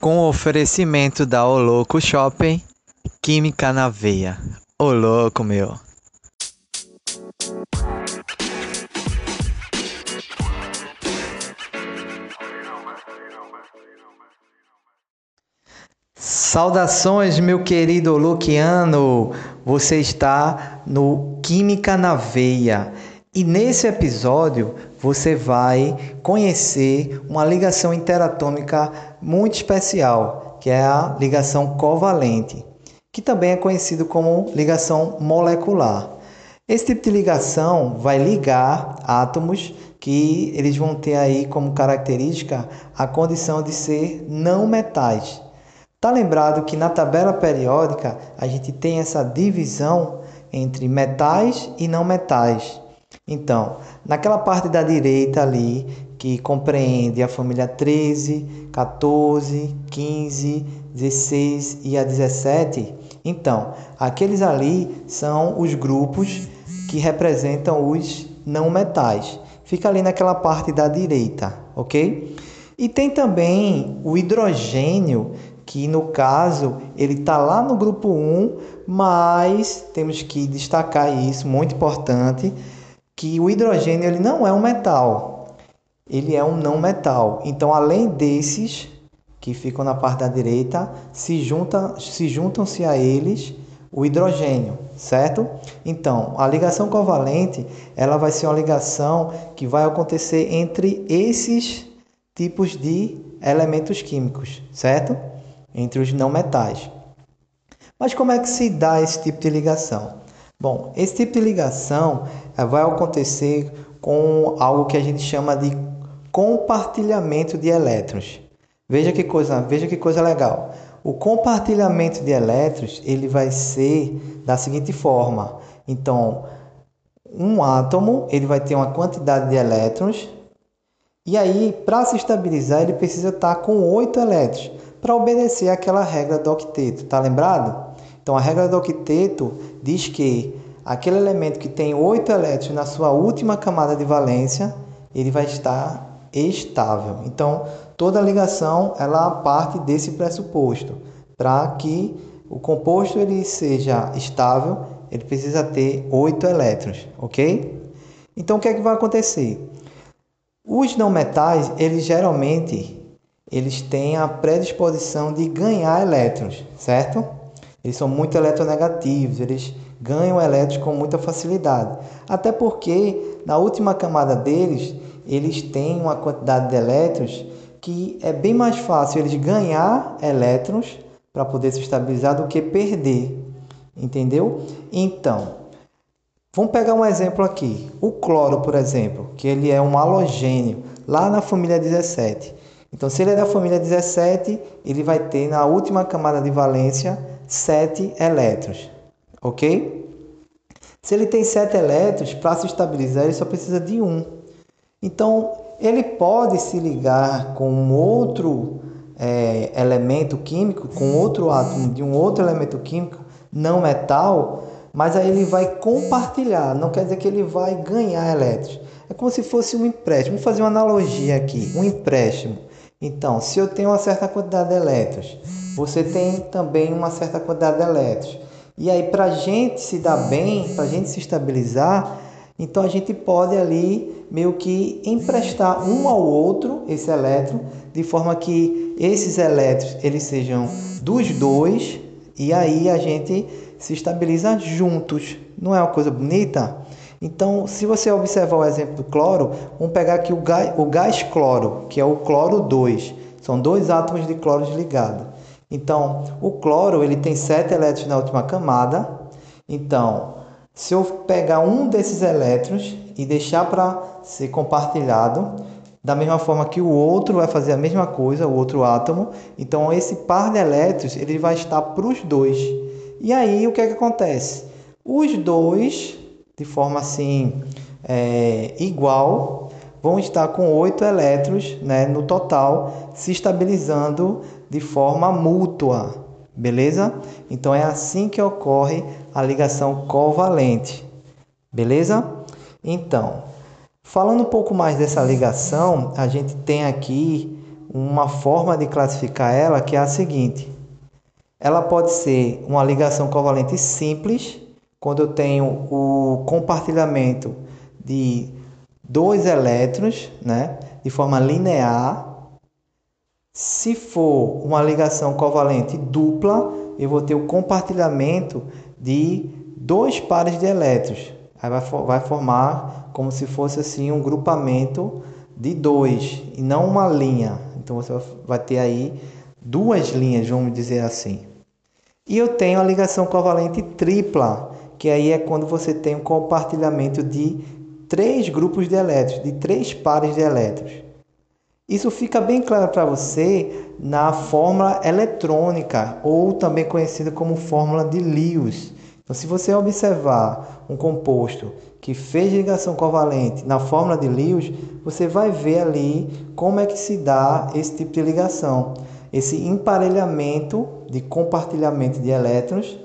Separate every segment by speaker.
Speaker 1: com o oferecimento da O Louco Shopping, Química na Veia. Ô louco, meu. Saudações, meu querido Luciano. Você está no Química na Veia. E nesse episódio você vai conhecer uma ligação interatômica muito especial, que é a ligação covalente, que também é conhecido como ligação molecular. Esse tipo de ligação vai ligar átomos que eles vão ter aí como característica a condição de ser não metais. Tá lembrado que na tabela periódica a gente tem essa divisão entre metais e não metais. Então, naquela parte da direita ali, que compreende a família 13, 14, 15, 16 e a 17, então, aqueles ali são os grupos que representam os não metais. Fica ali naquela parte da direita, ok? E tem também o hidrogênio, que no caso ele está lá no grupo 1, mas temos que destacar isso, muito importante que o hidrogênio ele não é um metal, ele é um não metal. Então, além desses que ficam na parte da direita, se, junta, se juntam-se a eles o hidrogênio, certo? Então, a ligação covalente ela vai ser uma ligação que vai acontecer entre esses tipos de elementos químicos, certo? Entre os não metais. Mas como é que se dá esse tipo de ligação? Bom, esse tipo de ligação eh, vai acontecer com algo que a gente chama de compartilhamento de elétrons. Veja que coisa, veja que coisa legal. O compartilhamento de elétrons ele vai ser da seguinte forma. Então, um átomo ele vai ter uma quantidade de elétrons e aí para se estabilizar ele precisa estar com oito elétrons para obedecer aquela regra do octeto. Tá lembrado? Então, a regra do octeto diz que aquele elemento que tem oito elétrons na sua última camada de valência, ele vai estar estável. Então, toda ligação ela parte desse pressuposto. Para que o composto ele seja estável, ele precisa ter oito elétrons, ok? Então, o que é que vai acontecer? Os não metais, eles geralmente eles têm a predisposição de ganhar elétrons, certo? Eles são muito eletronegativos, eles ganham elétrons com muita facilidade. Até porque na última camada deles, eles têm uma quantidade de elétrons que é bem mais fácil eles ganhar elétrons para poder se estabilizar do que perder. Entendeu? Então, vamos pegar um exemplo aqui. O cloro, por exemplo, que ele é um halogênio lá na família 17. Então, se ele é da família 17, ele vai ter na última camada de valência 7 elétrons, ok? Se ele tem 7 elétrons, para se estabilizar ele só precisa de um. Então, ele pode se ligar com outro é, elemento químico, com outro átomo de um outro elemento químico não metal, mas aí ele vai compartilhar, não quer dizer que ele vai ganhar elétrons. É como se fosse um empréstimo. Vamos fazer uma analogia aqui, um empréstimo. Então, se eu tenho uma certa quantidade de elétrons, você tem também uma certa quantidade de elétrons. E aí, para a gente se dar bem, para a gente se estabilizar, então a gente pode ali meio que emprestar um ao outro esse elétron, de forma que esses elétrons eles sejam dos dois, e aí a gente se estabiliza juntos. Não é uma coisa bonita? Então, se você observar o exemplo do cloro, vamos pegar aqui o gás, o gás cloro, que é o cloro 2. São dois átomos de cloro ligados. Então, o cloro ele tem sete elétrons na última camada. Então, se eu pegar um desses elétrons e deixar para ser compartilhado, da mesma forma que o outro vai fazer a mesma coisa, o outro átomo, então esse par de elétrons ele vai estar para os dois. E aí o que é que acontece? Os dois de forma assim é, igual, vão estar com oito elétrons né, no total, se estabilizando de forma mútua, beleza? Então é assim que ocorre a ligação covalente, beleza? Então, falando um pouco mais dessa ligação, a gente tem aqui uma forma de classificar ela que é a seguinte: ela pode ser uma ligação covalente simples, quando eu tenho o compartilhamento de dois elétrons, né, de forma linear. Se for uma ligação covalente dupla, eu vou ter o compartilhamento de dois pares de elétrons. Aí vai, vai formar como se fosse assim um grupamento de dois e não uma linha. Então você vai ter aí duas linhas, vamos dizer assim. E eu tenho a ligação covalente tripla, que aí é quando você tem um compartilhamento de três grupos de elétrons, de três pares de elétrons. Isso fica bem claro para você na fórmula eletrônica, ou também conhecida como fórmula de Lewis. Então, se você observar um composto que fez ligação covalente na fórmula de Lewis, você vai ver ali como é que se dá esse tipo de ligação, esse emparelhamento de compartilhamento de elétrons,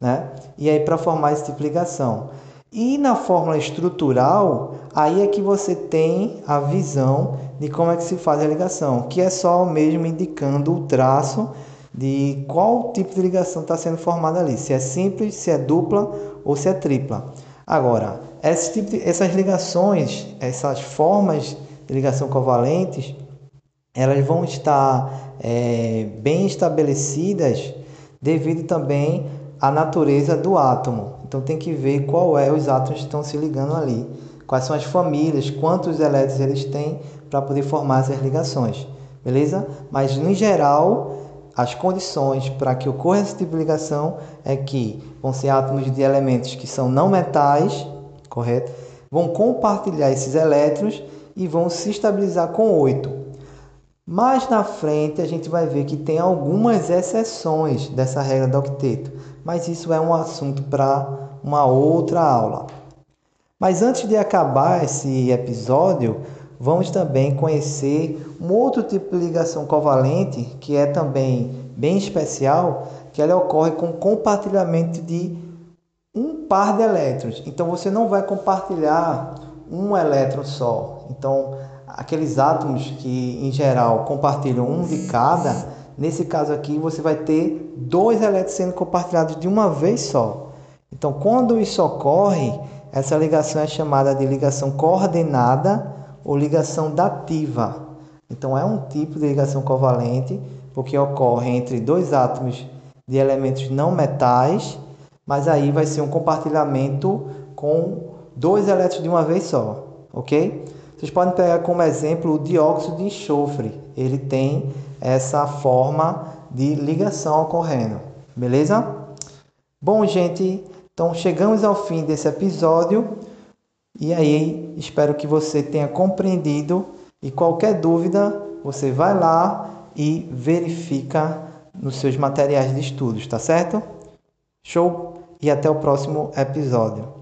Speaker 1: né? E aí para formar esse tipo de ligação. E na fórmula estrutural, aí é que você tem a visão de como é que se faz a ligação, que é só mesmo indicando o traço de qual tipo de ligação está sendo formada ali, se é simples, se é dupla ou se é tripla. Agora, tipo de, essas ligações, essas formas de ligação covalentes, elas vão estar é, bem estabelecidas devido também à natureza do átomo. Então tem que ver qual é os átomos que estão se ligando ali, quais são as famílias, quantos elétrons eles têm para poder formar essas ligações, beleza? Mas em geral as condições para que ocorra esse tipo de ligação é que vão ser átomos de elementos que são não metais, correto? Vão compartilhar esses elétrons e vão se estabilizar com 8. Mais na frente a gente vai ver que tem algumas exceções dessa regra do octeto, mas isso é um assunto para uma outra aula. Mas antes de acabar esse episódio, vamos também conhecer um outro tipo de ligação covalente que é também bem especial, que ela ocorre com compartilhamento de um par de elétrons. Então você não vai compartilhar um elétron só. Então aqueles átomos que em geral compartilham um de cada, nesse caso aqui você vai ter dois elétrons sendo compartilhados de uma vez só. Então quando isso ocorre, essa ligação é chamada de ligação coordenada ou ligação dativa. Então é um tipo de ligação covalente porque ocorre entre dois átomos de elementos não metais, mas aí vai ser um compartilhamento com dois elétrons de uma vez só, ok? Vocês podem pegar como exemplo o dióxido de enxofre. Ele tem essa forma de ligação ocorrendo, beleza? Bom, gente, então chegamos ao fim desse episódio. E aí, espero que você tenha compreendido e qualquer dúvida, você vai lá e verifica nos seus materiais de estudos, tá certo? Show e até o próximo episódio.